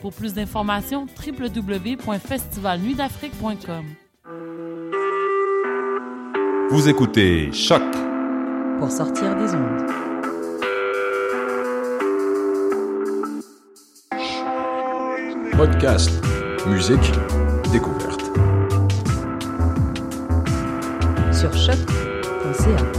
Pour plus d'informations, www.festivalnuitdafrique.com. Vous écoutez Choc pour sortir des ondes. Podcast, musique, découverte. Sur choc.ca.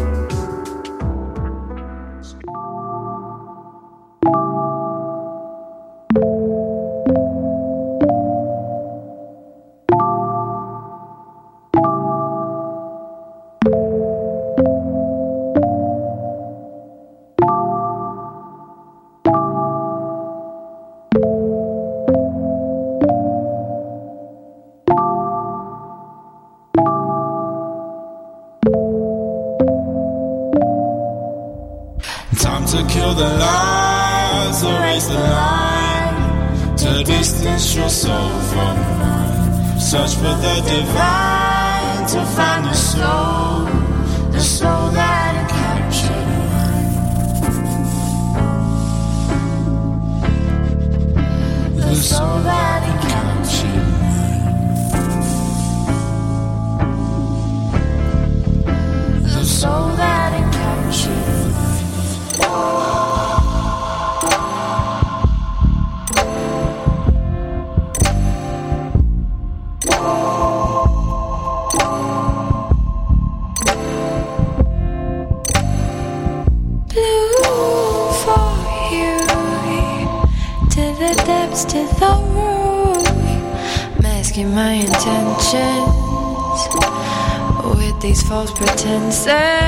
false pretenses.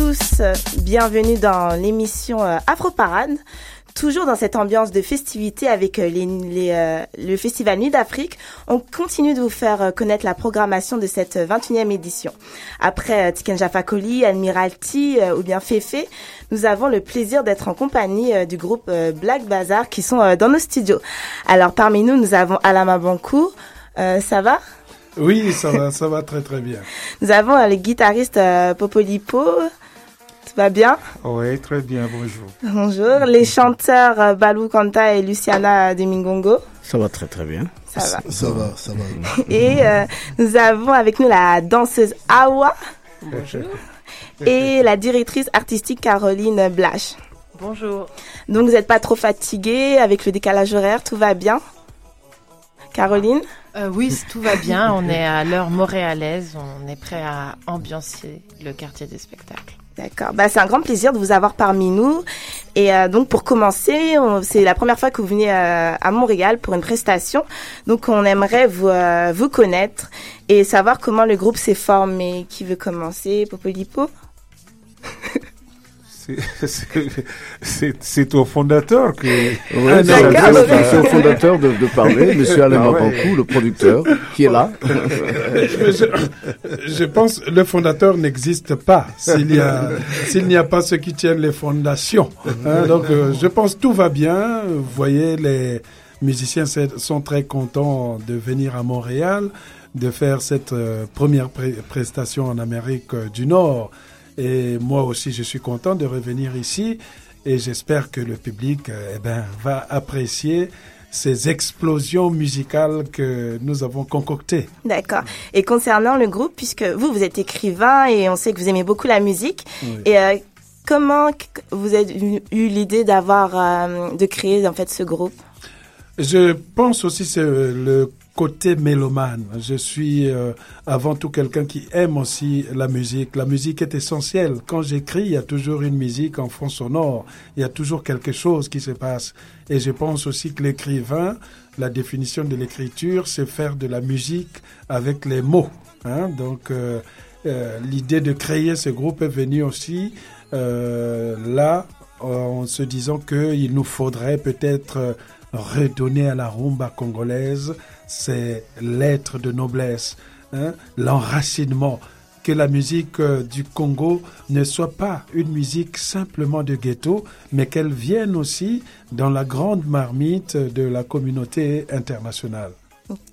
Tous, bienvenue dans l'émission euh, Afro-Parade. Toujours dans cette ambiance de festivité avec euh, les, les, euh, le Festival Nuit d'Afrique, on continue de vous faire connaître la programmation de cette 21e édition. Après Tiken Fakoli, Admiralty ou bien Fefe, nous avons le plaisir d'être en compagnie du groupe Black Bazaar qui sont dans nos studios. Alors parmi nous, nous avons Alama Bankou, euh, ça va? Oui, ça va, ça va très très bien. Nous avons euh, le guitariste euh, Popolipo. Tout va bien? Oui, très bien, bonjour. Bonjour. Les chanteurs Balou Kanta et Luciana de Mingongo. Ça va très très bien. Ça va. Ça va, ça va. Et nous avons avec nous la danseuse Awa. Bonjour. Et la directrice artistique Caroline Blash. Bonjour. Donc vous n'êtes pas trop fatiguée avec le décalage horaire, tout va bien? Caroline? Euh, Oui, tout va bien. On est à l'heure montréalaise. On est prêt à ambiancer le quartier des spectacles. D'accord. Bah, c'est un grand plaisir de vous avoir parmi nous. Et euh, donc, pour commencer, c'est la première fois que vous venez euh, à Montréal pour une prestation. Donc, on aimerait vous, vous connaître et savoir comment le groupe s'est formé. Qui veut commencer? Popolipo? C'est au fondateur que. Oui, c'est au fondateur de, de parler, Monsieur Alain ah ouais. le producteur, qui est là. je, je, pense le fondateur n'existe pas s'il n'y a s'il n'y a pas ceux qui tiennent les fondations. Hein, donc, euh, je pense tout va bien. Vous voyez, les musiciens sont très contents de venir à Montréal, de faire cette euh, première prestation en Amérique du Nord. Et moi aussi, je suis content de revenir ici et j'espère que le public eh ben, va apprécier ces explosions musicales que nous avons concoctées. D'accord. Et concernant le groupe, puisque vous, vous êtes écrivain et on sait que vous aimez beaucoup la musique, et euh, comment vous avez eu l'idée d'avoir, euh, de créer en fait ce groupe? Je pense aussi c'est le côté mélomane. Je suis euh, avant tout quelqu'un qui aime aussi la musique. La musique est essentielle. Quand j'écris, il y a toujours une musique en fond sonore. Il y a toujours quelque chose qui se passe. Et je pense aussi que l'écrivain, la définition de l'écriture, c'est faire de la musique avec les mots. Hein. Donc euh, euh, l'idée de créer ce groupe est venue aussi là en se disant qu'il nous faudrait peut-être redonner à la rumba congolaise c'est l'être de noblesse, hein, l'enracinement, que la musique euh, du Congo ne soit pas une musique simplement de ghetto, mais qu'elle vienne aussi dans la grande marmite de la communauté internationale.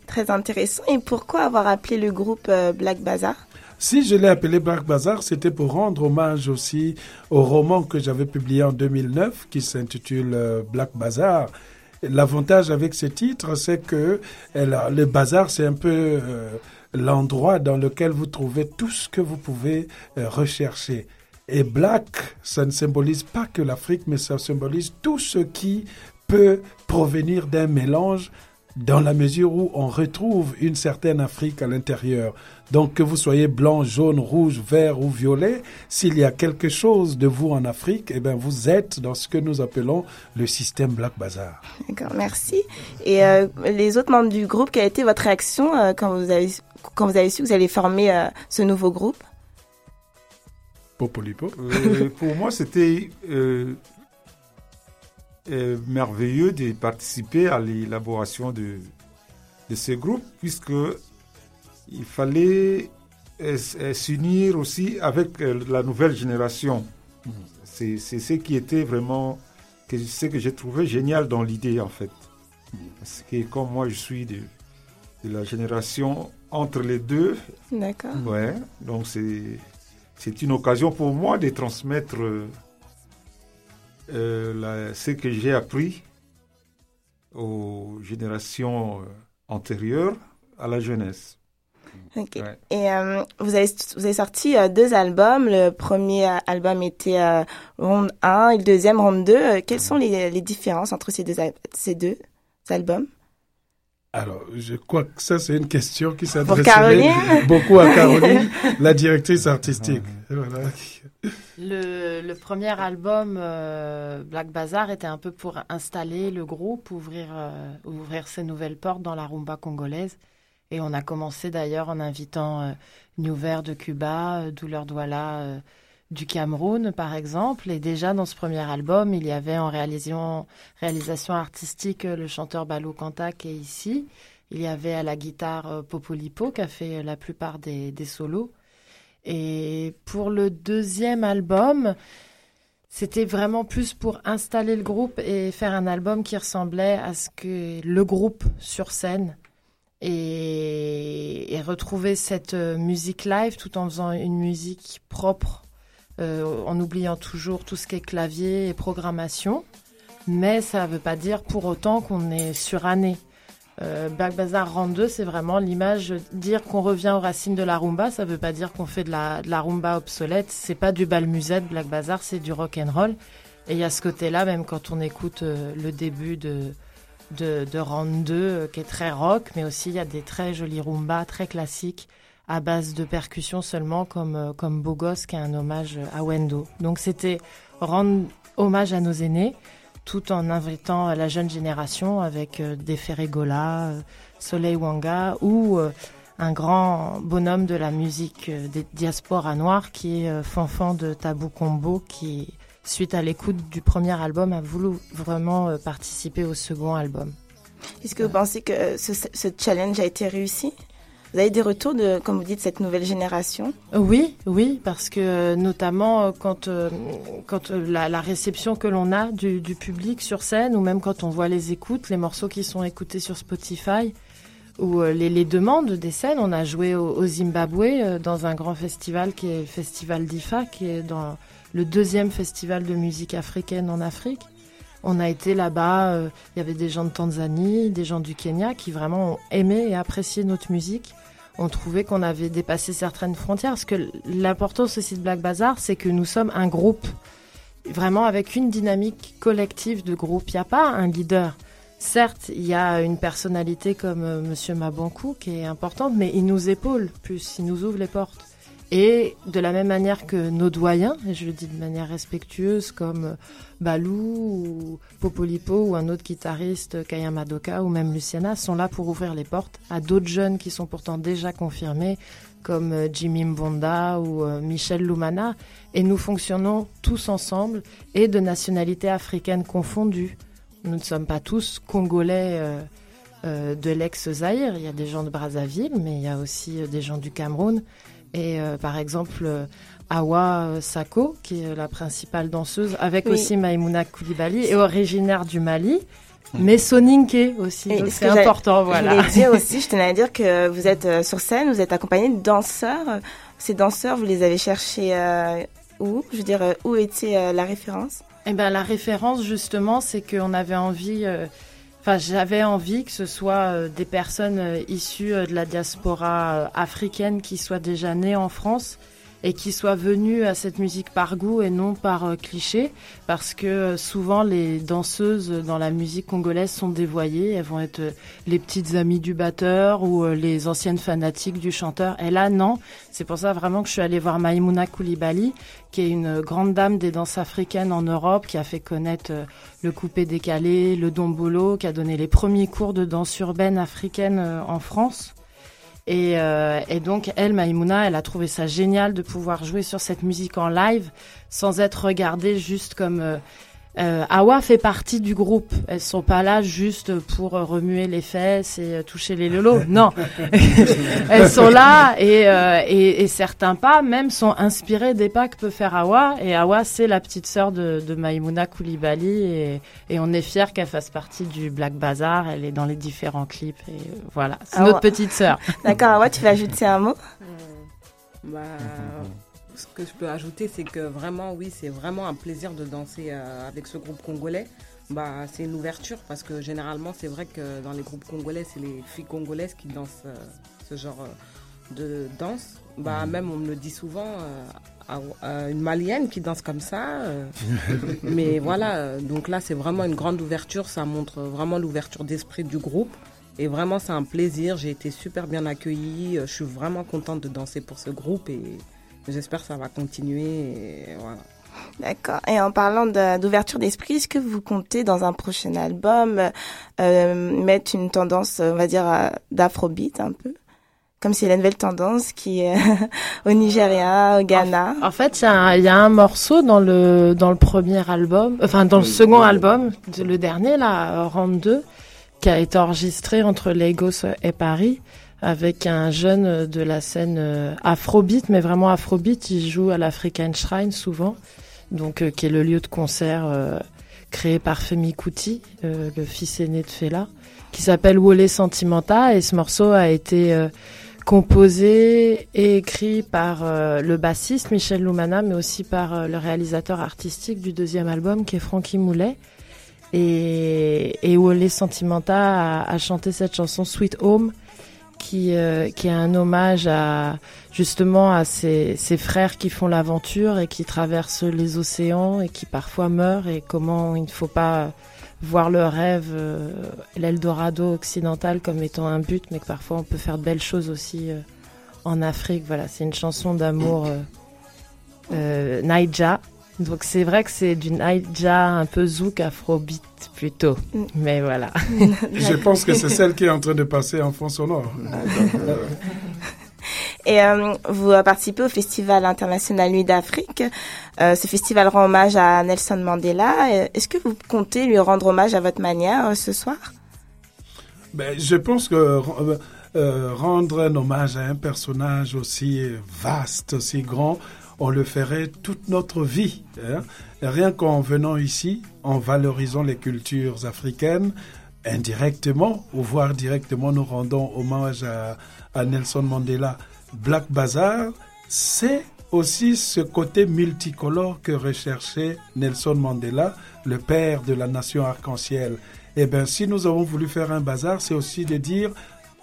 Très intéressant. Et pourquoi avoir appelé le groupe euh, Black Bazaar? Si je l'ai appelé Black Bazaar, c'était pour rendre hommage aussi au roman que j'avais publié en 2009 qui s'intitule euh, Black Bazaar L'avantage avec ce titre, c'est que le bazar, c'est un peu euh, l'endroit dans lequel vous trouvez tout ce que vous pouvez euh, rechercher. Et black, ça ne symbolise pas que l'Afrique, mais ça symbolise tout ce qui peut provenir d'un mélange dans la mesure où on retrouve une certaine Afrique à l'intérieur. Donc que vous soyez blanc, jaune, rouge, vert ou violet, s'il y a quelque chose de vous en Afrique, eh bien vous êtes dans ce que nous appelons le système Black Bazaar. D'accord, merci. Et euh, les autres membres du groupe, quelle a été votre réaction euh, quand vous avez quand vous avez su que vous allez former euh, ce nouveau groupe? Popolipo. pour moi, c'était merveilleux de participer à l'élaboration de, de ce groupe, puisque il fallait s'unir aussi avec euh, la nouvelle génération. C'est ce qui était vraiment, que, ce que j'ai trouvé génial dans l'idée en fait. Parce que comme moi je suis de, de la génération entre les deux. D'accord. Ouais, donc c'est une occasion pour moi de transmettre euh, ce que j'ai appris aux générations euh, antérieures à la jeunesse. Ok. Et euh, vous, avez, vous avez sorti deux albums. Le premier album était Ronde 1 et le deuxième Ronde 2. quelles sont les, les, différences entre ces deux, ces deux albums? Alors, je crois que ça, c'est une question qui s'adresse beaucoup à Caroline, la directrice artistique. Voilà. Le, le, premier album euh, Black Bazaar était un peu pour installer le groupe, ouvrir, euh, ouvrir ses nouvelles portes dans la rumba congolaise. Et on a commencé d'ailleurs en invitant euh, New de Cuba, euh, Douleur Douala du Cameroun, par exemple. Et déjà dans ce premier album, il y avait en réalisation, artistique le chanteur Balou Kanta qui est ici. Il y avait à la guitare Popolipo qui a fait la plupart des, solos. Et pour le deuxième album, c'était vraiment plus pour installer le groupe et faire un album qui ressemblait à ce que le groupe sur scène et, retrouver cette euh, musique live tout en faisant une musique propre, euh, en oubliant toujours tout ce qui est clavier et programmation. Mais ça ne veut pas dire pour autant qu'on est suranné. Euh, Black Bazaar Rand 2, c'est vraiment l'image. Dire qu'on revient aux racines de la rumba, ça veut pas dire qu'on fait de la, rumba obsolète. C'est pas du bal musette, Black Bazaar, c'est du rock and roll. Et il y a ce côté-là, même quand on écoute euh, le début de, de, de Round 2, euh, qui est très rock, mais aussi il y a des très jolis rumba, très classiques, à base de percussions seulement, comme, euh, comme Bogos, qui est un hommage à Wendo. Donc c'était rendre hommage à nos aînés tout en invitant la jeune génération avec euh, des Ferregola, euh, Soleil Wanga ou un grand bonhomme de la musique des diasporas noires qui est Fanfan de Tabou Combo qui, suite à l'écoute du premier album, a voulu vraiment participer au second album. Est-ce que vous pensez que ce challenge a été réussi? Vous avez des retours de, comme vous dites, cette nouvelle génération? Oui, oui, parce que notamment euh, quand, euh, quand euh, la, réception que l'on a du, public sur scène, ou même quand on voit les écoutes, les morceaux qui sont écoutés sur Spotify, ou les, demandes des scènes, on a joué au, Zimbabwe dans un grand festival qui est le Festival d'IFA, qui est le deuxième festival de musique africaine en Afrique. On a été là-bas, il y avait des gens de Tanzanie, des gens du Kenya qui vraiment ont aimé et apprécié notre musique on trouvait qu'on avait dépassé certaines frontières. Parce que l'importance aussi de Black Bazaar, c'est que nous sommes un groupe, vraiment avec une dynamique collective de groupe. Il n'y a pas un leader. certes, il y a une personnalité comme euh, Monsieur Mabankou qui est importante, mais il nous épaule plus, il nous ouvre les portes. Et de la même manière que nos doyens, et je le dis de manière respectueuse, comme euh, Balou ou Popolipo ou un autre guitariste, Kaya Madoka ou même Luciana, sont là pour ouvrir les portes à d'autres jeunes qui sont pourtant déjà confirmés, comme euh, Jimmy Mbonda ou euh, Michel Lumana. Et nous fonctionnons tous ensemble et de nationalités africaines confondues. Nous ne sommes pas tous congolais. euh, euh, de l'ex-Zaïre, il y a des gens de Brazzaville, mais il y a aussi euh, des gens du Cameroun. Et euh, par exemple, euh, Awa euh, Sako, qui est la principale danseuse, avec Oui. aussi Maïmouna Koulibaly, est originaire du Mali, mais Soninké aussi. Et donc ce c'est j'allais- important, Je voilà. voulais dire aussi, je tenais à dire que vous êtes sur scène, vous êtes accompagné de danseurs. Ces danseurs, vous les avez cherchés euh, où? Je veux dire, où était euh, la référence? Eh ben, la référence, justement, c'est qu'on avait envie, euh, j'avais envie que ce soit euh, des personnes euh, issues euh, de la diaspora africaine qui soient déjà nées en France et qui soient venues à cette musique par goût et non par euh, cliché, parce que euh, souvent les danseuses dans la musique congolaise sont dévoyées, elles vont être euh, les petites amies du batteur ou les anciennes fanatiques du chanteur. Et là, non, c'est pour ça vraiment que je suis allée voir Maïmouna Koulibaly, qui est une grande dame des danses africaines en Europe, qui a fait connaître le coupé décalé, le dombolo, qui a donné les premiers cours de danse urbaine africaine en France. Et, euh, donc, elle, Maïmouna, elle a trouvé ça génial de pouvoir jouer sur cette musique en live sans être regardée juste comme... euh, euh, Awa fait partie du groupe. Elles sont pas là juste pour euh, remuer les fesses et euh, toucher les lolos. Non, elles sont là et, euh, et, et certains pas même sont inspirés des pas que peut faire Awa. Et Awa, c'est la petite sœur de, de Maïmouna Koulibaly et, et on est fiers qu'elle fasse partie du Black Bazaar. Elle est dans les différents clips et voilà, c'est notre petite sœur. D'accord, Awa, tu veux ajouter un mot? Bah, ce que je peux ajouter, c'est que vraiment, oui, c'est vraiment un plaisir de danser euh, avec ce groupe congolais. Bah, c'est une ouverture parce que généralement, c'est vrai que dans les groupes congolais, c'est les filles congolaises qui dansent euh, ce genre euh, de danse. Bah, même on me le dit souvent, euh, à- à une malienne qui danse comme ça. mais voilà, donc là, c'est vraiment une grande ouverture. Ça montre vraiment l'ouverture d'esprit du groupe. Et vraiment, c'est un plaisir. J'ai été super bien accueillie. Je suis vraiment contente de danser pour ce groupe et j'espère que ça va continuer. Et voilà. D'accord. Et en parlant de- d'ouverture d'esprit, est-ce que vous comptez dans un prochain album euh, mettre une tendance, on va dire, d'afrobeat un peu? Comme c'est la nouvelle tendance qui est au Nigeria, au Ghana. En fait, il y, a un- il y a un morceau dans le dans le premier album, enfin dans le second album, le dernier là, Round 2, qui a été enregistré entre Lagos et Paris avec un jeune de la scène euh, Afrobeat, mais vraiment Afrobeat. Il joue à l'African Shrine souvent, donc euh, qui est le lieu de concert euh, créé par Femi Kuti, euh, le fils aîné de Fela, qui s'appelle Wole Sentimenta. Et ce morceau a été euh, composé et écrit par euh, le bassiste Michel Lumana, mais aussi par euh, le réalisateur artistique du deuxième album, qui est Frankie Moulet. Et, et Sentimenta a chanté cette chanson Sweet Home, qui, euh, qui est un hommage à justement à ses, ses frères qui font l'aventure et qui traversent les océans et qui parfois meurent et comment il ne faut pas voir le rêve, euh, l'Eldorado occidental comme étant un but, mais que parfois on peut faire de belles choses aussi euh, en Afrique. Voilà, c'est une chanson d'amour euh, Naija. Donc c'est vrai que c'est du Naija un peu zouk afrobeat plutôt. Mais voilà. Je pense que c'est celle qui est en train de passer en fond sonore. Et euh, vous participez au Festival international Nuit d'Afrique. Euh, ce festival rend hommage à Nelson Mandela. Euh, Est-ce que vous comptez lui rendre hommage à votre manière euh, ce soir? Ben, je pense que euh, euh, rendre un hommage à un personnage aussi vaste, aussi grand, on le ferait toute notre vie. hein. Rien qu'en venant ici, en valorisant les cultures africaines, indirectement, ou voire directement, nous rendons hommage à, à Nelson Mandela. Black Bazaar, c'est aussi ce côté multicolore que recherchait Nelson Mandela, le père de la nation arc-en-ciel. Eh bien, si nous avons voulu faire un bazar, c'est aussi de dire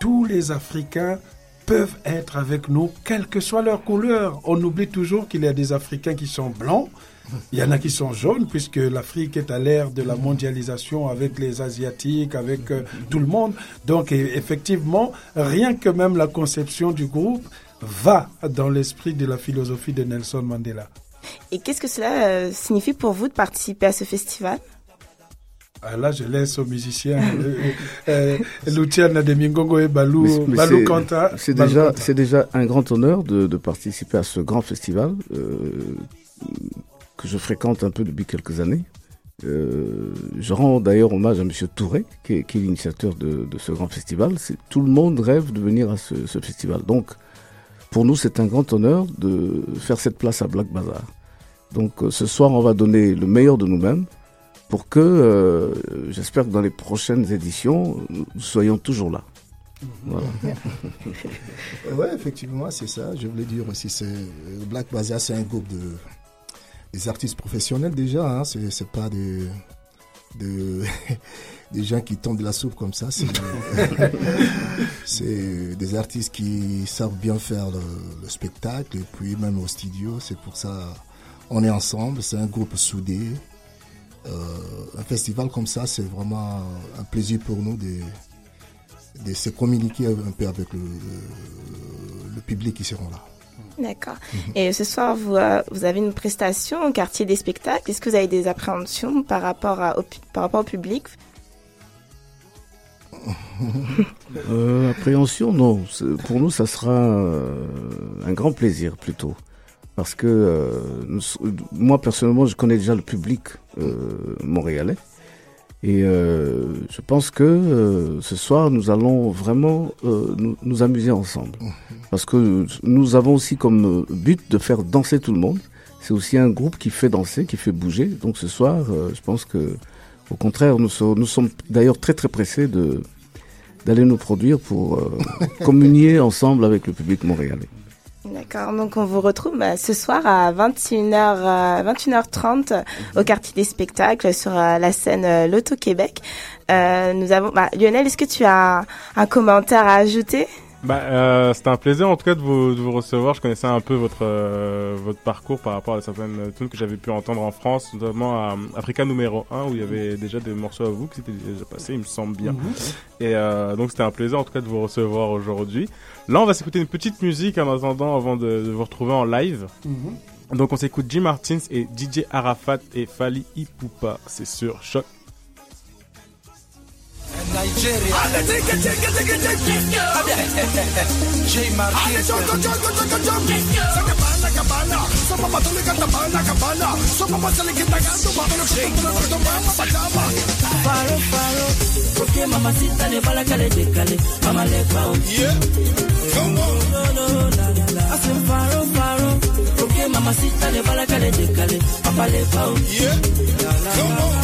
tous les Africains peuvent être avec nous, quelle que soit leur couleur. On oublie toujours qu'il y a des Africains qui sont blancs, il y en a qui sont jaunes, puisque l'Afrique est à l'ère de la mondialisation avec les Asiatiques, avec euh, tout le monde. Donc et- effectivement, rien que même la conception du groupe va dans l'esprit de la philosophie de Nelson Mandela. Et qu'est-ce que cela euh, signifie pour vous de participer à ce festival? Ah, Là, je laisse aux musiciens, euh, euh, Luciana de Mingongo et Balou, Mais- mais Balou c'est- Kanta. C'est Balou déjà, un grand honneur de, de participer à ce grand festival euh, que je fréquente un peu depuis quelques années. Euh, je rends d'ailleurs hommage à Monsieur Touré, qui est, l'initiateur de, de ce grand festival. Tout le monde rêve de venir à ce, ce festival. Donc, pour nous, c'est un grand honneur de faire cette place à Black Bazaar. Donc, euh, ce soir, on va donner le meilleur de nous-mêmes pour que, euh, j'espère que dans les prochaines éditions, nous soyons toujours là. Voilà. Ouais, effectivement, c'est ça. Je voulais dire aussi, c'est euh, Black Bazaar, c'est un groupe de des artistes professionnels déjà. Hein, c'est c'est pas des de, des gens qui tombent de la soupe comme ça. C'est c'est des artistes qui savent bien faire le, le spectacle et puis même au studio. C'est pour ça on est ensemble. C'est un groupe soudé. Euh, un festival comme ça, c'est vraiment un plaisir pour nous de de se communiquer un peu avec le, public qui seront là. D'accord. Et ce soir, vous, euh, vous avez une prestation au quartier des spectacles. Est-ce que vous avez des appréhensions par rapport, à, au, par rapport au public? Euh, appréhension, non. Pour nous, ça sera un grand plaisir plutôt. Parce que euh, moi, personnellement, je connais déjà le public euh, montréalais. Et euh, je pense que euh, ce soir, nous allons vraiment euh, nous, nous amuser ensemble. Parce que nous avons aussi comme euh, but de faire danser tout le monde. C'est aussi un groupe qui fait danser, qui fait bouger. Donc ce soir, je pense que, au contraire, nous, nous sommes d'ailleurs très très pressés de d'aller nous produire pour communier ensemble avec le public montréalais. D'accord. Donc, on vous retrouve bah, ce soir à 21h, 21h30 au quartier des spectacles sur euh, la scène euh, Loto-Québec. Euh, nous avons, bah, Lionel, est-ce que tu as un commentaire à ajouter? Bah, euh, c'était un plaisir en tout cas de vous, de vous recevoir. Je connaissais un peu votre euh, votre parcours par rapport à certaines tunes que j'avais pu entendre en France, notamment à Africa numéro 1 où il y avait déjà des morceaux à vous qui étaient déjà passés, il me semble bien. Mhm. Et euh, donc c'était un plaisir en tout cas de vous recevoir aujourd'hui. Là, on va s'écouter une petite musique en attendant avant de, de vous retrouver en live. Mhm. Donc on s'écoute Jim Martins et DJ Arafat et Fali Ipupa. C'est sur Choc. Nigeria. J Marquez. Sakabana, kabana. Sopa matuli katabana, kabana. Sopa masali kitagando, babalo kutukulo mama pajama. Faro, faro. Porque mamacita le bala que le decale. Mama le pao. Yeah. Come on. No, no, la, la, la. Hacen faro, faro. Porque mamacita le bala que le decale. Papa le pao. Yeah. Come on.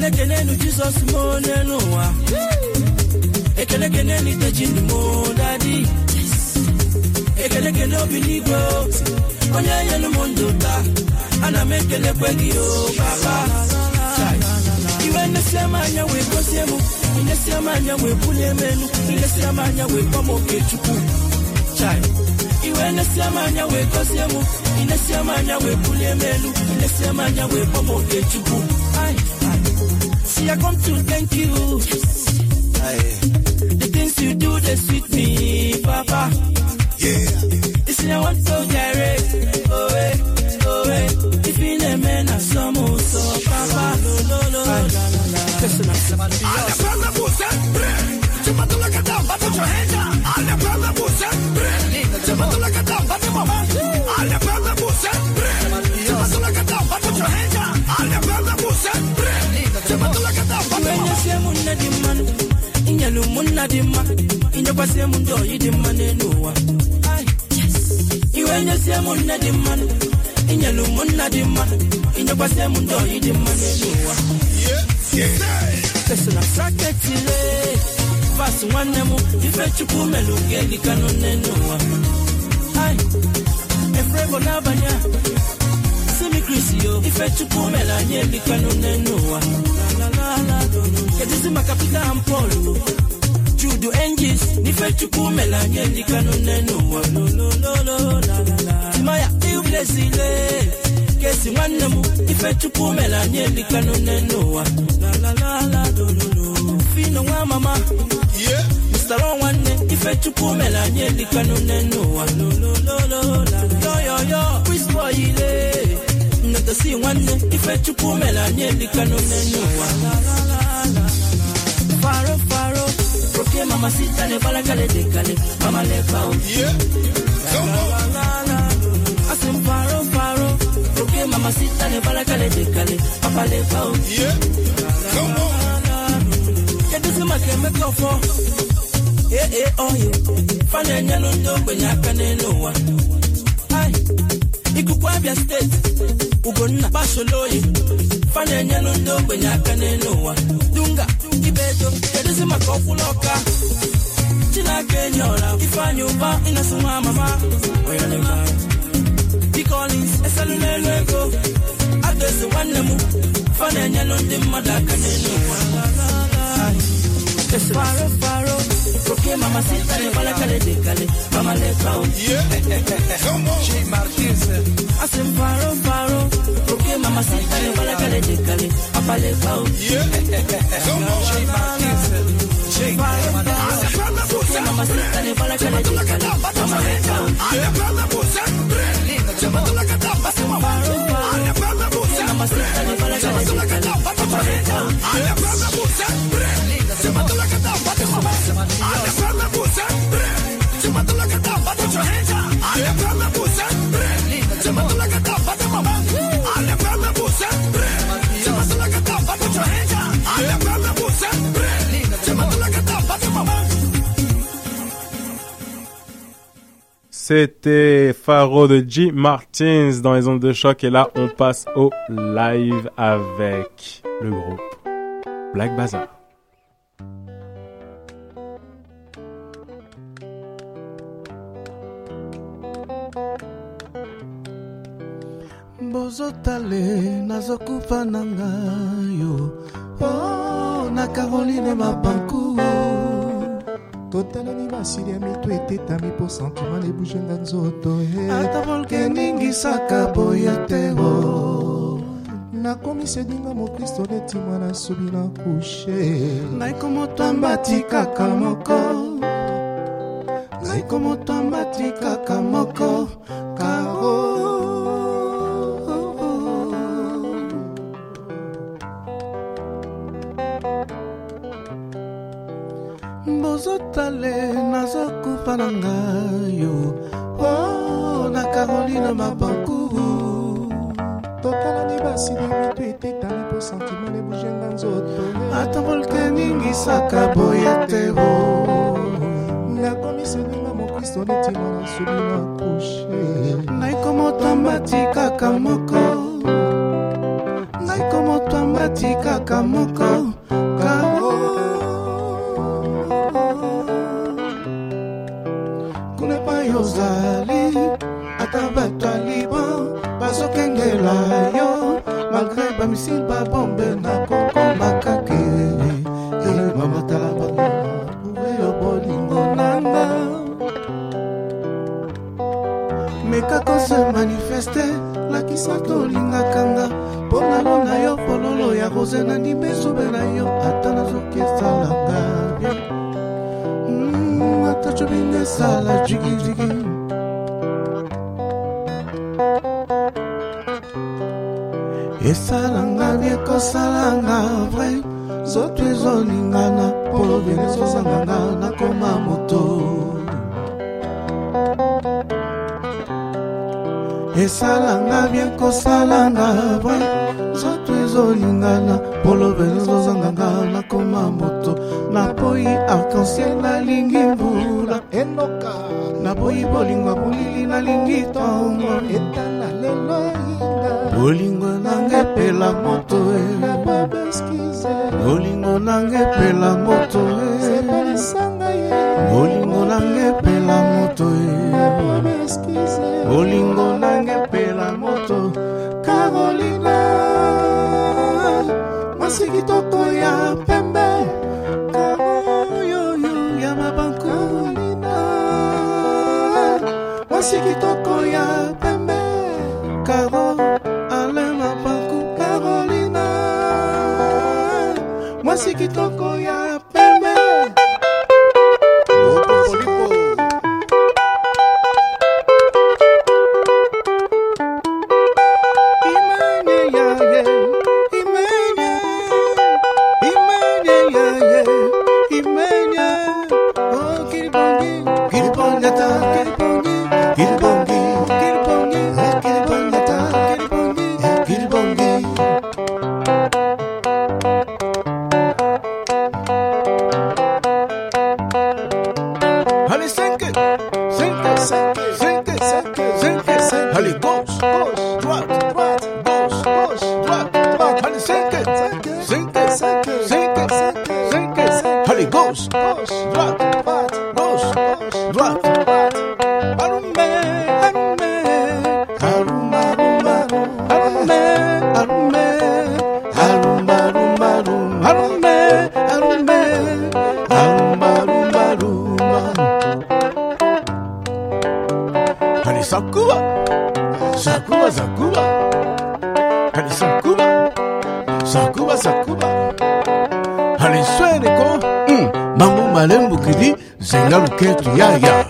Ekele kene nu Jesus mo n'ụwa. Ekele kene ni deji ni mo dadi. Ekele kene obi n'igwe. Onye nyelu m ndụ taa. Ana m ekele kwe gị o papa. Iwe nnesia m anya wee gozie m. Inesia m anya wee bulie m elu. Inesia m anya wee kpọ m Okechukwu. Chai. Iwe nnesia m anya wee gozie m. Inesia m anya wee bulie m elu. Inesia m anya wee kpọ m Okechukwu. Ai, ai. See, I come to thank you. The things you do, they sweet me, Papa. Yeah. You see, I want to gyrate. Oh, eh, oh, eh. If you name me, na some so, Papa. No, no, no. Listen, I'm inyelu ụmụnna dị mma inyekwasị m ndị oyi dị mma n'elu ụwa iwe nyesie m nne dị mma inyelu ụmụnna dị mma inyekwasị m ndị oyi dị mma n'elu ụwa kesona saketile vas nwanne m ifechukwu melu ga-elikanụ n'elu ụwa Ai, efrebo n'abalị a simi krisi yo ifechukwu melu anyị elikanụ n'elu ụwa kedụzi maka Pita and Paul Jude Engis n'ifechukwu mela anyị ndịka nne n'ụwa timaya iblezile kesi nwanne m ifechukwu mela anyị ndịka nne n'ụwa fino nwa mama. Yeah. nwanne ifechukwu ife anyị ndịka nne n'ụwa Obi nwanne Ifechukwu mere anyị elika n'onenye ụwa Faro faro Roke mama sita ne bala kale de kale Mama le pa obi Asim faro faro Roke mama sita ne bala kale de kale Papa le pa obi Kedusi maka emeka eh, ọfọ Ee eh, oh, ọyọ Fa na-enyelu ndị ogbenye aka n'elu ụwa Ikuku Abia steeti ugonna basoloye fa na-enyelụ ndị ogbenye aka n'elu dunga ibedo kedụzi maka ọkwụla ọka chinaka enyi ọra ifeanyị ụba ịnasị nwa amama dikolins eselụ n'elu ego adresi nwanne m fa ndị mmadụ aka n'elu Faro, faro. Okay, mama, sit down. Mama, kale, de, kale. Mama, le, kao. Yeah. Come on. She Martinez. I said, faro, faro. Okay, mama, sit down. Mama, kale, de, kale. Papa, le, kao. Yeah. Come on. She Martinez. She Martinez. Okay, mama, sit down. Mama, kale, de, kale. Mama, le, kao. Yeah. Faro, faro. Okay, mama, sit down. Mama, kale, de, kale. Papa, le, kao. Yeah. C'était Faro de G. Martins dans les ondes de choc et là on passe au live avec le groupe Black Bazaar. Bozotale nazokufa na ngayo. O na caroline mabanku. Totalani masili ya mito etetami mpo sentima nebuzenga nzoto eh. ata volke ningisaka boye te o nakomisi edinga mokristo neti mwana sobi na kushe ngai komotambati kaka moko. Ngai komotambati kaka moko I'm okay. Esalanga bien kosalanga vrai. Zoto ezolingana polovene ezozanganga nakoma moto. Esalanga bien kosalanga bwe nzoto ezolingana polobele ezozanganga nakoma moto. Naboyi arc-en-ciel nalingi mbula. Enoka. Naboyi bolingo bolili nalingi ntongo etana lelo eyinga bolingo nanga epela moto e. Bolingo nanga epela moto e. Bolingo nanga epela moto e. Bolingo nanga epela moto. Carolina mwasi kitoko ya pembe TikTok Holy Ghost, droite, droite, gauche, droite. Mambo Malembo Kidi, Zenga Luketu, ya, ya.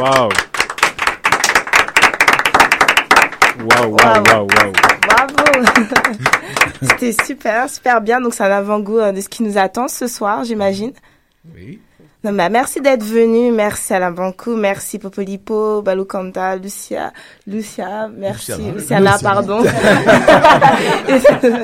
Waouh. Waouh, waouh, waouh, waouh. Bravo C'était super, super bien. Donc, c'est un avant-goût de ce qui nous attend ce soir, j'imagine. Non, bah, merci d'être venu. Merci Alain Bancou. Merci Popolipo, Balukanda, Lucia, Lucia, merci. Luciana. Luciana, Luciana. pardon.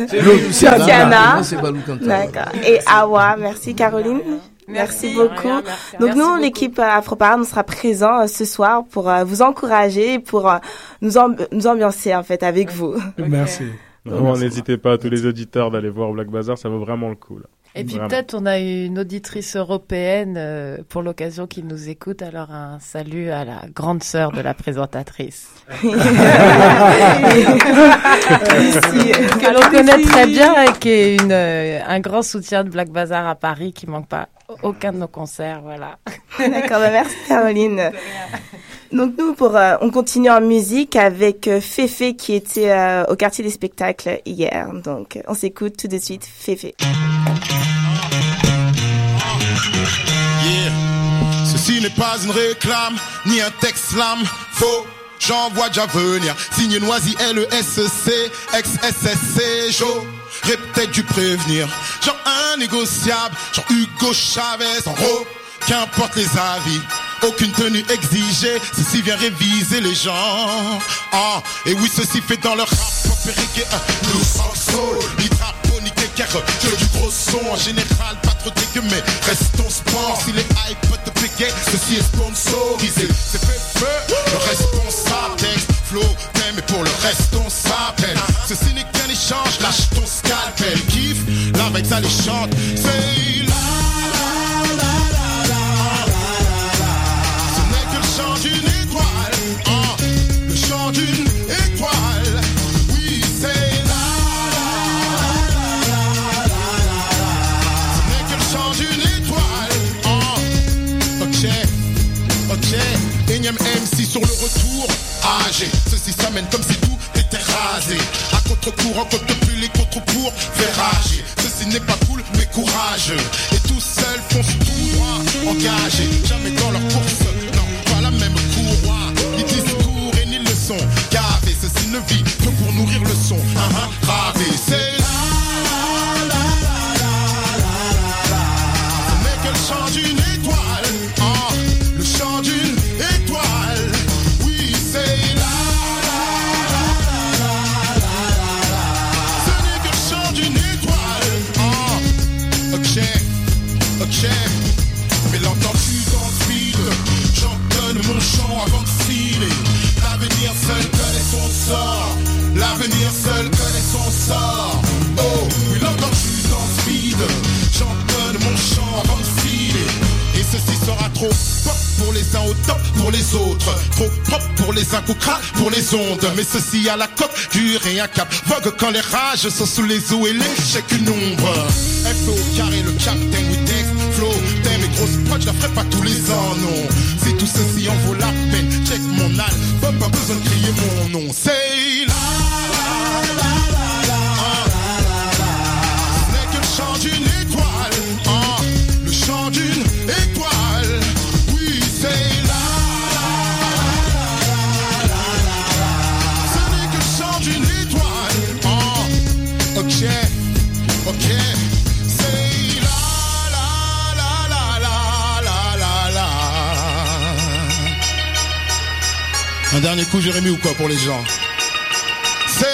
C'est Luciana. Luciana. D'accord. Et Awa, merci Caroline. Merci, Merci. beaucoup. Rien, merci. Donc Merci nous, l'équipe Afroparade, on sera présent euh, ce soir pour euh, vous encourager, pour euh, nous, amb- nous ambiancer en fait avec vous. Merci. Vraiment, n'hésitez pas à tous les auditeurs d'aller voir Black Bazaar, ça vaut vraiment le coup. Là. Et puis peut-être on a une auditrice européenne euh, pour l'occasion qui nous écoute. Alors un salut à la grande sœur de la présentatrice. que l'on connaît très bien et qui est une, euh, un grand soutien de Black Bazaar à Paris qui manque pas aucun de nos concerts. Voilà. D'accord, bah merci Caroline. Donc nous, pour, euh, on continue en musique avec euh, Féfé qui était euh, au quartier des spectacles hier. Donc euh, on s'écoute tout de suite Féfé. Yeah. Ceci n'est pas une réclame, ni un texte slam. Faux, j'envoie déjà venir. Signe Noisy L-E-S-C, ex-SSC, J'aurais peut-être dû prévenir. Genre négociable, genre Hugo Chavez, en gros. Qu'importe les avis, aucune tenue exigée, ceci vient réviser les gens. Ah, et oui, ceci fait dans leur rap périqué un nous soul, ni drapeau, ni kéker, que du gros son. En général, pas trop dégueu, mais restons sport. Si les peuvent te piquer, ceci est sponsorisé. C'est fait feu, le responsable, flow, et pour le reste, on s'appelle. La vague, ça les chante. C'est la ce n'est que le chant d'une étoile. Ah, le chant d'une étoile. Oui, c'est là. Ce n'est que le chant d'une étoile. Ah, ok, ok. Énième MC sur le retour. Âgé, ceci s'amène comme si tout était rasé. À contre-courant, contre plus les contre pour faire rager. Ceci n'est pas cool, mais courageux. Et tout seul fonce tout droit, engagé. Jamais dans leur course, non, pas la même courroie. Ni discours et ni leçon. Gavé, ceci ne vit que pour nourrir le son. Ah, ah, Trop pop pour les uns au top, pour les autres. Trop pop pour les uns, coucra pour les ondes. Mais ceci à la coque, dur et un cap. Vogue quand les rages sont sous les eaux et l'échec une ombre. FO carré, le captain with Dex, flow. Thème et grosse prod, je la ferai pas tous les ans, non. Si tout ceci en vaut la peine, check mon album, pas besoin de crier mon nom. C'est la dernier coup, Jérémy, ou quoi pour les gens C'est.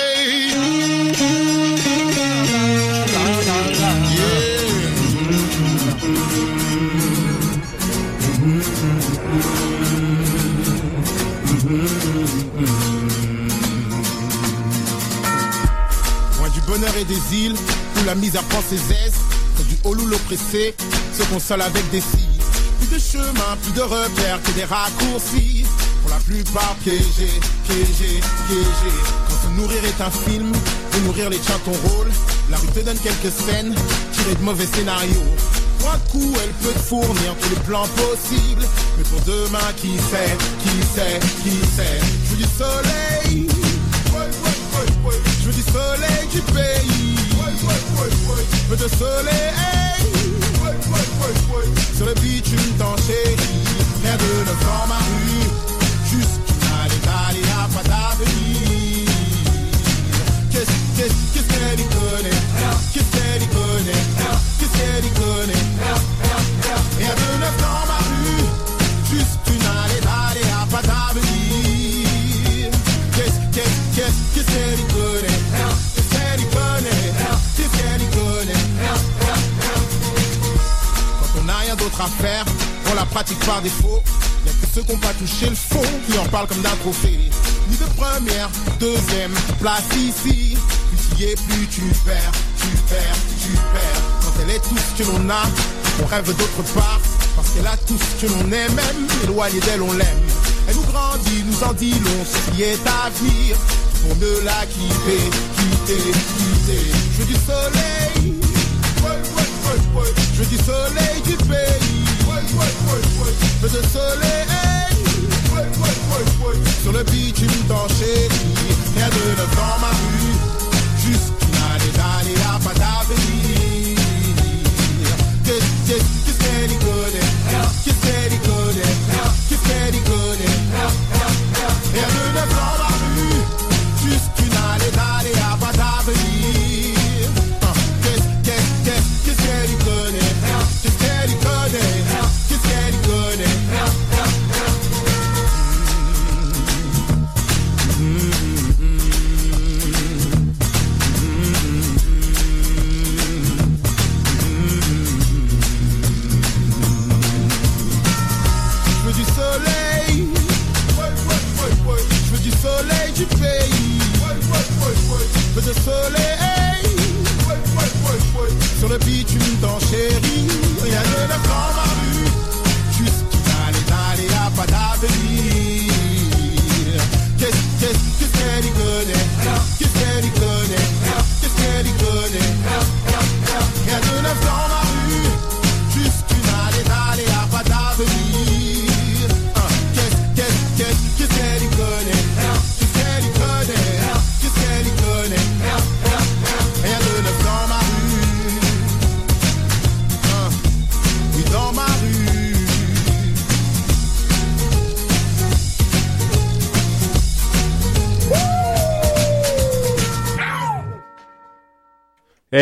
Bonheur et des îles, où la misère prend ses aises, près du Holou l'oppressé, se console avec des filles. Plus de chemin, plus de repères que des raccourcis. La plupart piégés, piégés, piégés. Quand se nourrir est un film, et nourrir les tiens ton rôle, la rue te donne quelques scènes, tirées de mauvais scénarios. Pour un coup, elle peut te fournir tous les plans possibles. Mais pour demain, qui sait, qui sait, qui sait? Je veux du soleil, je veux du soleil du pays. Je veux de soleil. Sur le bitume t'en chérie. Rien de neuf dans ma. Parlent comme d'un trophée. Ni de première, deuxième place ici. Plus tu y es, plus tu perds, tu perds, tu perds. Quand elle est tout ce que l'on a, on rêve d'autre part. Parce qu'elle a tout ce que l'on aime, même éloigné d'elle, on l'aime. Elle nous grandit, nous en dit long, ce qui est à venir. Pour ne la quitter, quitter, quitter. Je veux du soleil, je veux du soleil du pays. Je veux de soleil sur le bitume t'en chérie. Rien de neuf dans ma rue, juste allez, allez, à pas d'avenir.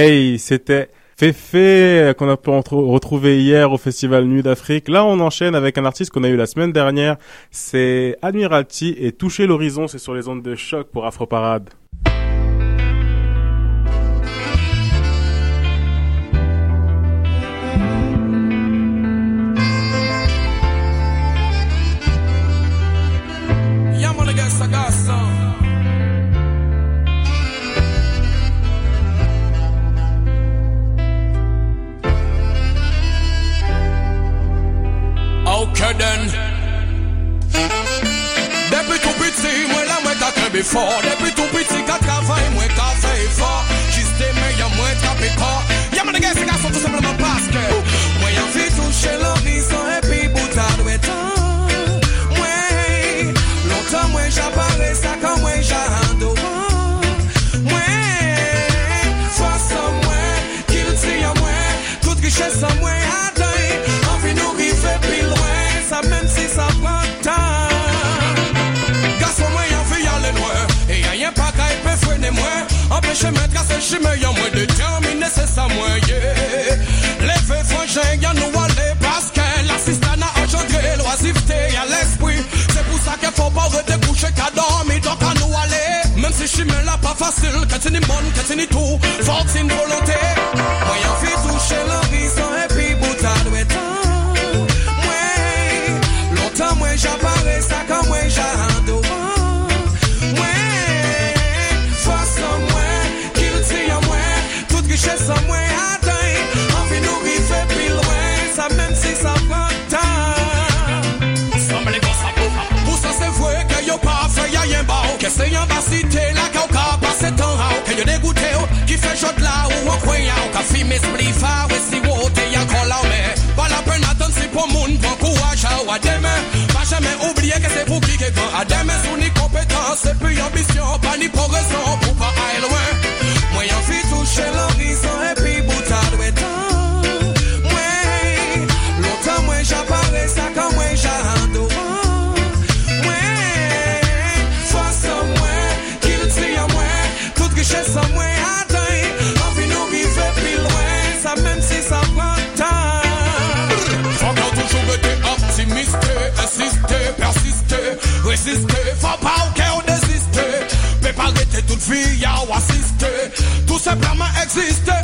Hey, c'était Féfé qu'on a pu retro- retrouver hier au Festival Nuit d'Afrique. Là, on enchaîne avec un artiste qu'on a eu la semaine dernière. C'est Admiralty et Toucher l'horizon, c'est sur les ondes de choc pour Afro Parade. before. The chimè yon mwen determine se sa mwen ye Le fe fanje yon nou ale Paske la sista nan engendre Loasivte yon l'esprit. Se pou sa ke fò pa rete kouche Ka dormi donk an nou ale Mem si chimè la pa fasil Ke ti ni mon, ke ti ni tou Fòk ti ni volante Mwen yon fi touche l'horizon E pi boutan wè tan Mwen, lontan mwen japan A deme sou ni kompetans, epi ambisyon, pa ni progresyon pou pa a elwen. Mwen yon fi touche lan. sister.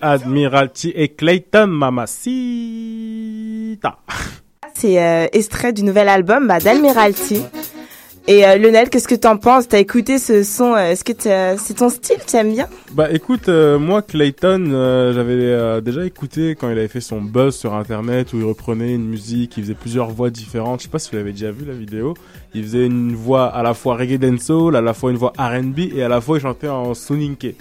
Admiralty et Clayton Mamacita. C'est euh, extrait du nouvel album bah, d'Admiralty. Et euh, Lionel, qu'est-ce que t'en penses? T'as écouté ce son euh, Est-ce que c'est ton style? Tu aimes bien? Bah écoute, euh, moi Clayton, j'avais déjà écouté quand il avait fait son buzz sur internet où il reprenait une musique, il faisait plusieurs voix différentes. Je sais pas si vous l'avez déjà vu la vidéo. Il faisait une voix à la fois reggae dancehall, à la fois une voix R&B et à la fois il chantait en soninké.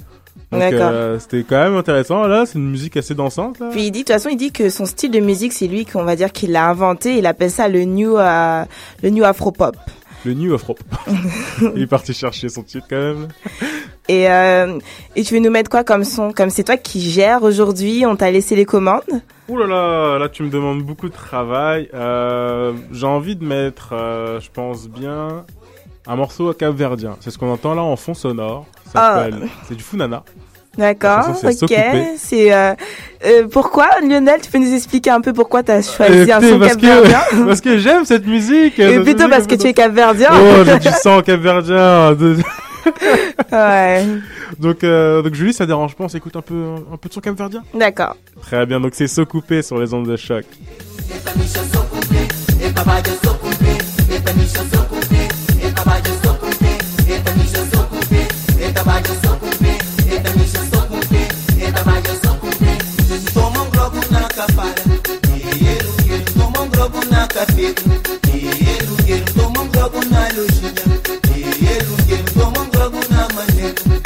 Donc euh, c'était quand même intéressant. Là, c'est une musique assez dansante. Là. Puis il dit, de toute façon, il dit que son style de musique, c'est lui qu'on va dire qu'il l'a inventé. Il appelle ça le new, euh, le new afro-pop. Le New Afro. il est parti chercher son titre quand même. Et, euh, et tu veux nous mettre quoi comme son? Comme c'est toi qui gères aujourd'hui, on t'a laissé les commandes? Ouh là là, là tu me demandes beaucoup de travail. Euh, J'ai envie de mettre, je pense bien, un morceau capverdien. C'est ce qu'on entend là en fond sonore. Ça Ah. C'est du Funana. D'accord, ok. C'est euh, euh, pourquoi Lionel, tu peux nous expliquer un peu pourquoi t'as choisi un son parce capverdien que, parce que j'aime cette musique. Et plutôt musique, parce que tu es capverdien. Oh, j'ai du sang capverdien. Ouais. donc, euh, donc Julie, ça dérange pas On s'écoute un peu, un peu de son capverdien D'accord. Très bien, donc c'est So Coupé sur les ondes de choc. kafeta iye lungeni ngomongakunalo shida iye lungeni ngomongakunamaneta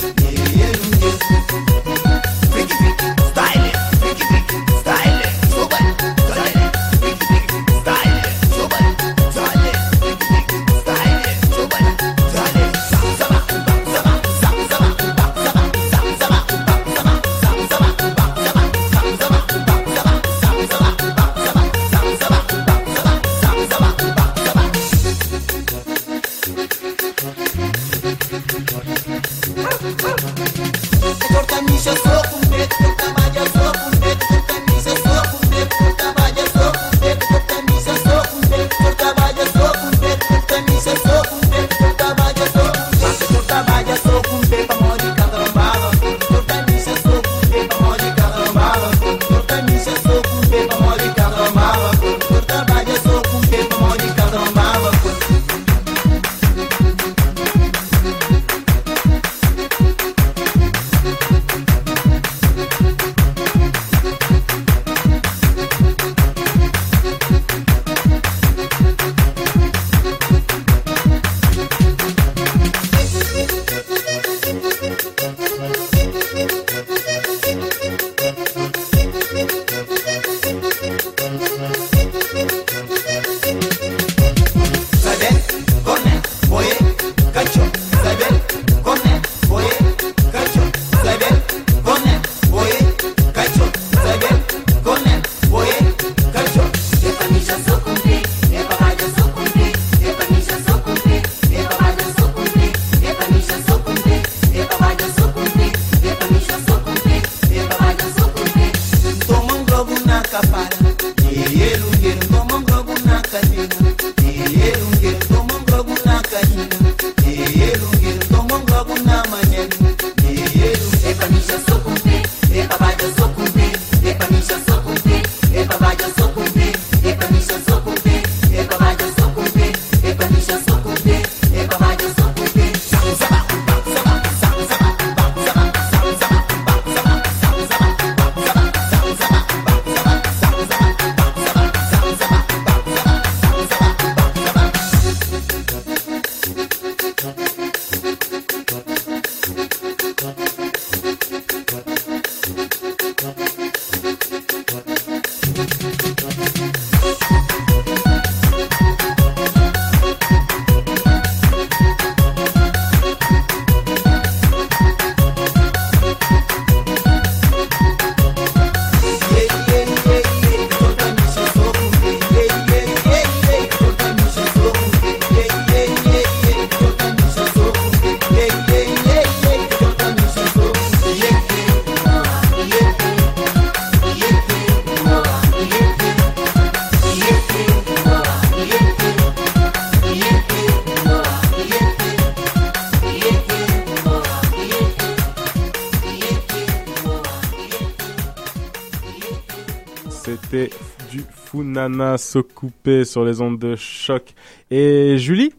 du Funana Sokoupé sur les ondes de choc. Et Julie?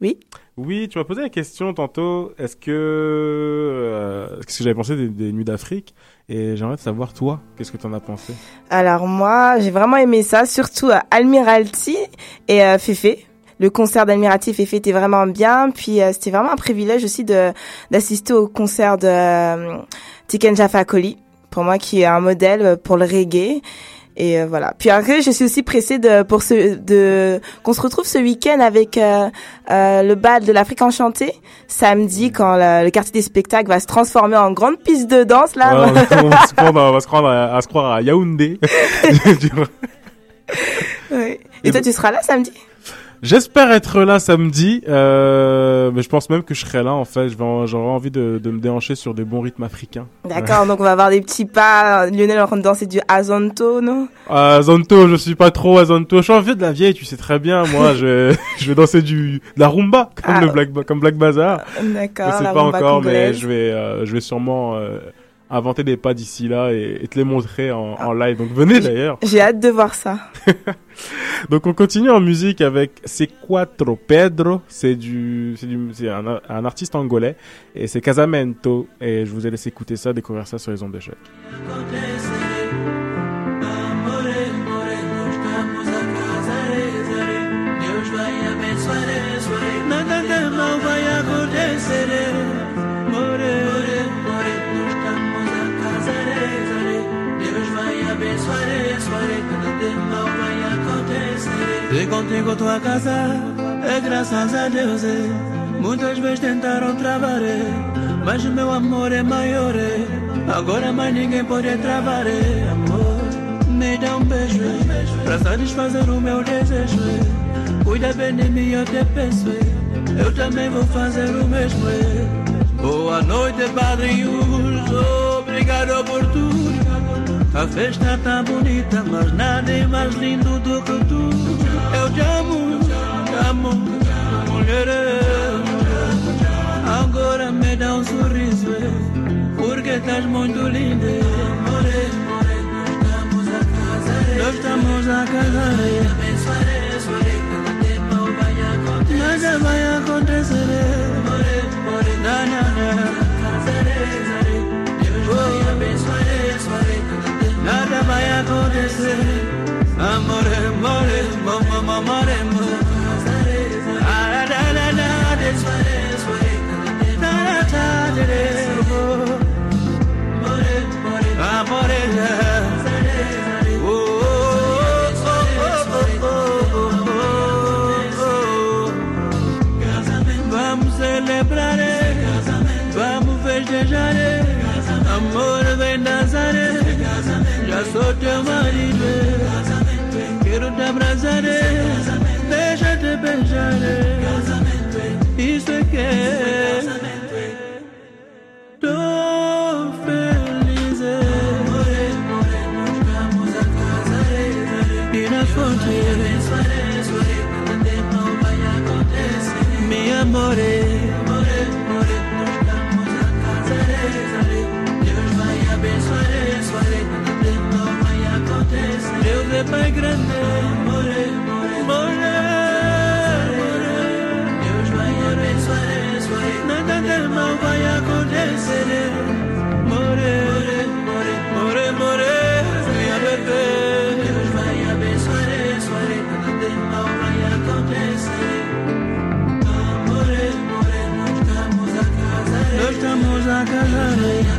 Oui. Oui, tu m'as posé la question tantôt. Est-ce que euh, qu'est-ce que j'avais pensé des, des Nuits d'Afrique? Et j'aimerais savoir toi, qu'est-ce que tu en as pensé? Alors moi, j'ai vraiment aimé ça, surtout euh, Almiralty et euh, Fefe. Le concert d'Almiralty et Fefe était vraiment bien. Puis euh, c'était vraiment un privilège aussi de d'assister au concert de euh, Tiken Jaffa Koli, pour moi qui est un modèle pour le reggae. Et euh, voilà. Puis après, je suis aussi pressée de pour ce de qu'on se retrouve ce week-end avec euh, euh, le bal de l'Afrique enchantée samedi quand le, le quartier des spectacles va se transformer en grande piste de danse là. Ouais, on, va se prendre, on va se prendre à, à se croire à Yaoundé. Ouais. Et toi, tu seras là samedi? J'espère être là samedi, euh, mais je pense même que je serai là en fait. J'aurais envie de, de me déhancher sur des bons rythmes africains. D'accord, donc on va avoir des petits pas. Lionel est en train de danser du Azonto, non? Ah, Zonto, je suis pas trop à Zonto. Je suis en de la vieille, tu sais très bien. Moi, je, je vais danser du, de la rumba, comme, Ah. le Black, Ba- comme Black Bazaar. D'accord, Je sais la pas rumba encore, mais je vais, euh, je vais sûrement euh, inventer des pas d'ici là et, et te les montrer en, en live. Donc venez d'ailleurs. J'ai hâte de voir ça. Donc on continue en musique avec C'est Quattro Pedro? C'est du, c'est du, c'est un, un artiste angolais et c'est Casamento. Et je vous ai laissé écouter ça, découvrir ça sur les ondes de E contigo tua casa, é graças a Deus. é. Muitas vezes tentaram travar, é, mas o meu amor é maior. é. Agora mais ninguém pode travar, é, amor. Me dá um beijo é, pra satisfazer o meu desejo. é. Cuida bem de mim, eu te peço. é. Eu também vou fazer o mesmo. é. Boa noite, padrinhos. Obrigado por tudo. A festa tá bonita, mas nada é mais lindo do que tu. Eu te amo, te amo, mulher. Agora me dá um sorriso, é, porque estás muito linda. More, more, nós estamos a casar. Nada vai acontecer. Na, na, na. Oh. Nada vai acontecer. nada vaya a acontecer. Amore, more, mamá, mamá, Amore, amore, amore, já sou teu marido, quero te abraçar, deixa te beijar, Pai grande, more, more, more, Deus vai abençoar, nada de mal vai acontecer. More, more, more, more, minha bebê. Deus vai abençoar, nada de mal vai acontecer. Nós estamos a casar. Nós estamos a casar.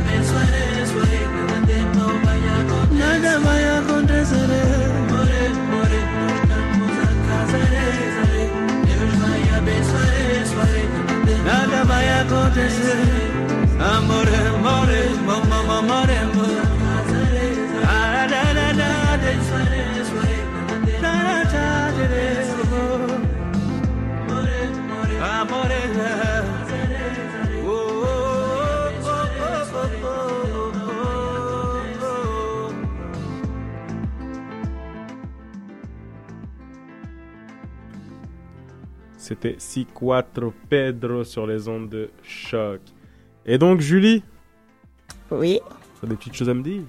acontece Amor, amores, mamá, mamá, amor Amores, amores C'était Si Quattro Pedro sur les ondes de choc. Et donc, Julie? Oui. T'as des petites choses à me dire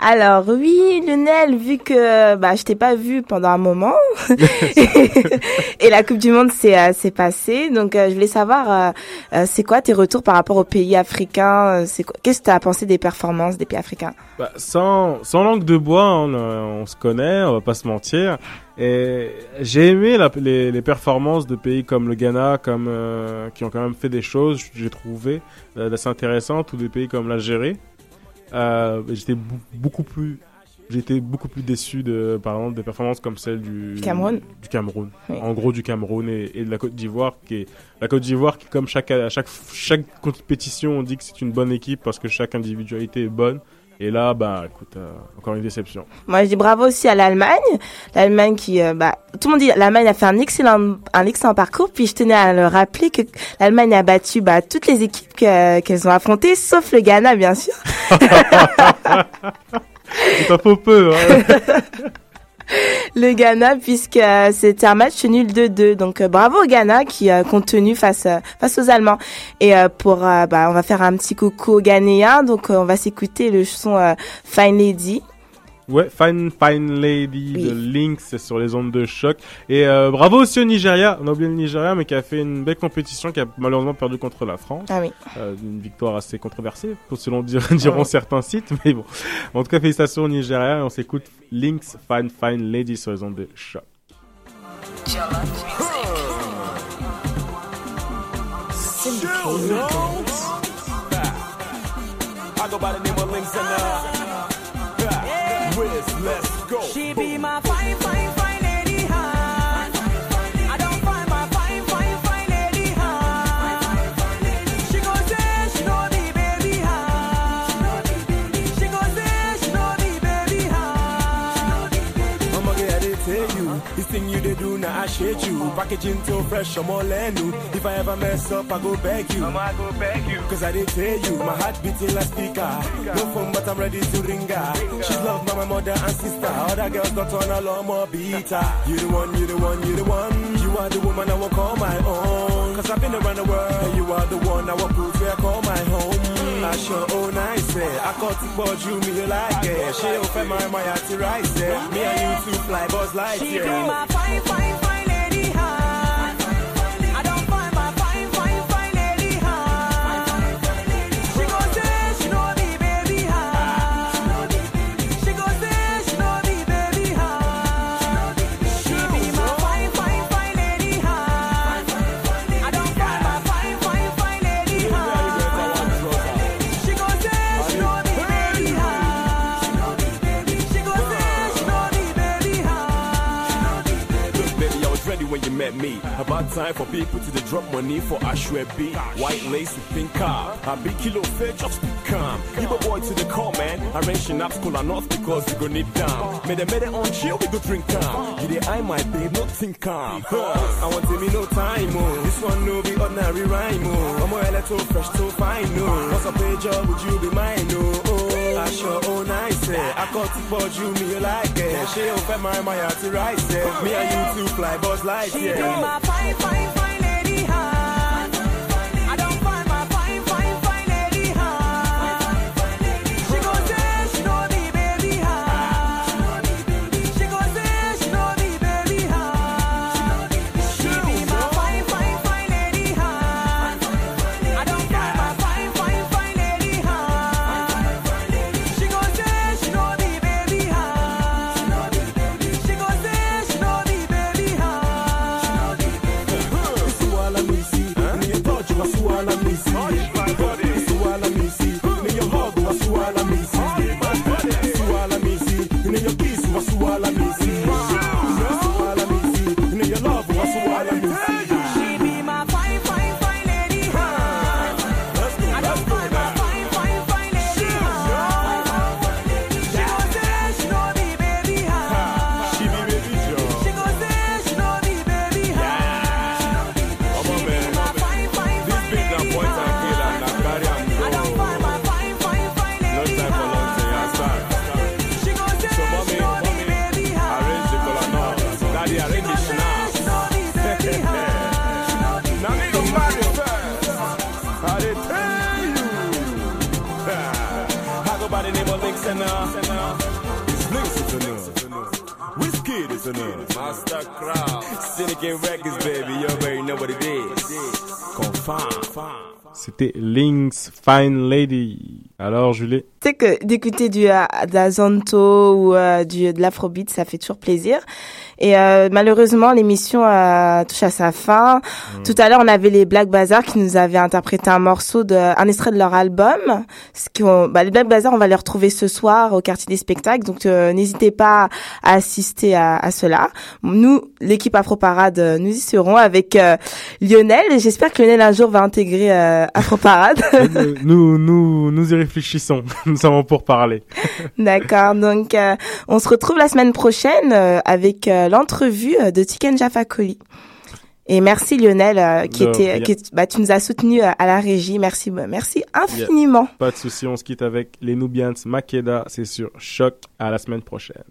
Alors oui, Lionel, vu que bah je t'ai pas vu pendant un moment et la Coupe du Monde s'est euh, passée, donc euh, je voulais savoir euh, euh, c'est quoi tes retours par rapport aux pays africains, c'est quoi- qu'est-ce que tu as pensé des performances des pays africains? Bah, sans, sans langue de bois, on, on se connaît, on va pas se mentir. Et j'ai aimé la- les, les performances de pays comme le Ghana, comme qui ont quand même fait des choses, j'ai trouvé d'assez intéressantes, ou des pays comme l'Algérie. Euh, j'étais beaucoup plus, j'étais beaucoup plus déçu de, par exemple, des performances comme celle du Cameroun. Du Cameroun. Oui. En gros, du Cameroun et, et de la Côte d'Ivoire, qui est la Côte d'Ivoire qui, comme chaque à chaque chaque compétition, on dit que c'est une bonne équipe parce que chaque individualité est bonne. Et là, bah, écoute, euh, encore une déception. Moi, je dis bravo aussi à l'Allemagne. L'Allemagne qui, euh, bah, tout le monde dit l'Allemagne a fait un excellent, un excellent parcours. Puis je tenais à le rappeler que l'Allemagne a battu bah, toutes les équipes que- qu'elles ont affrontées, sauf le Ghana, bien sûr. C'est un faux peu. Hein. le Ghana, puisque euh, c'était un match nul 2-2. Donc euh, bravo Ghana qui euh, compte tenu face euh, face aux Allemands. Et euh, pour, euh, bah, on va faire un petit coucou aux Ghanéens. Donc euh, on va s'écouter le son euh, Fine Lady. Ouais, Fine Fine Lady de Lynx sur les ondes de choc. Et euh, bravo aussi au Nigeria. On a oublié le Nigeria, mais qui a fait une belle compétition, qui a malheureusement perdu contre la France. Ah oui. Euh, une victoire assez controversée, selon dire- diront Ouais. certains sites. Mais bon, en tout cas, félicitations au Nigeria. Et on s'écoute Lynx Fine Fine Lady sur les ondes de choc. I Wiz, let's go. She be my fine, fine, you. This thing you did do, now I shade you. Packaging so fresh, I'm all new. If I ever mess up, I go beg you. I'ma go beg you. Cause I did tell you, my heart beating like speaker. No phone, but I'm ready to ring her. She's loved by my mother and sister. Other girls got on a lot more beater. You the one, you the one, you the one. You are the woman I will call my own. Cause I've been around the world. You are the one I will prove where I call my home aṣọ I náìsẹ̀ the ju mi ó like ṣé o fẹ́ máa my àyà ti ráìsẹ̀ me and you two fly bus light yẹ. Me. About time for people to drop money for Ashwebi. White lace with pink car. A big kilo fair, just be calm. Give a boy to the call, man. Arrange up school and not because you go need down. Made a made it on chill, we go drink down. You dey eye my babe, not think calm. Huh. I want to me no time, oh. This one no be ordinary rhyme, oh. I'm a little fresh, so fine, oh. What's I pay job, would you be mine, oh? oh aṣọ òun àìsẹ̀ akọ́túbọ̀ ju mi láìkẹ̀ ṣé o fẹ́ máa ẹ̀ máa yà àti ráìsẹ̀ me and you two fly bus like it. Link's Fine Lady. Alors, Julie? Tu sais que d'écouter du euh, d'Azonto ou euh, du de l'afrobeat, ça fait toujours plaisir. Et euh, malheureusement, l'émission euh, touche à sa fin. Mm. Tout à l'heure, on avait les Black Bazaar qui nous avaient interprété un morceau de un extrait de leur album. Ce qu'on- bah, les Black Bazaar, on va les retrouver ce soir au quartier des spectacles. Donc euh, n'hésitez pas à assister à, à cela. Nous, l'équipe Afro Parade, nous y serons avec euh, Lionel. Et J'espère que Lionel un jour va intégrer euh, Afro Parade. Nous, nous, nous y réfléchissons. Nous avons pour parler. D'accord. Donc, euh, on se retrouve la semaine prochaine euh, avec euh, l'entrevue euh, de Tiken Jaffa Koli. Et merci Lionel, euh, qui était, qui bah, tu nous as soutenu à la régie. Merci, bah, merci infiniment. Yeah. Pas de souci, on se quitte avec les Nubians Makeda. C'est sur Choc. À la semaine prochaine.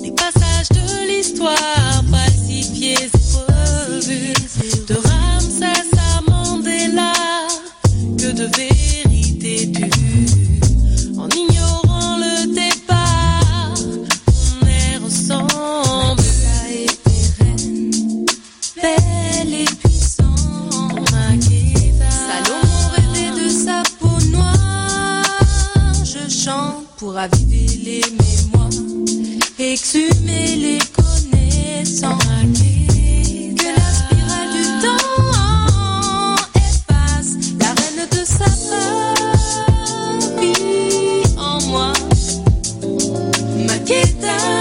Des passages de l'histoire raviver les mémoires, exhumer les connaissances. Que la spirale du temps efface la reine de sa part qui en moi m'inquiète.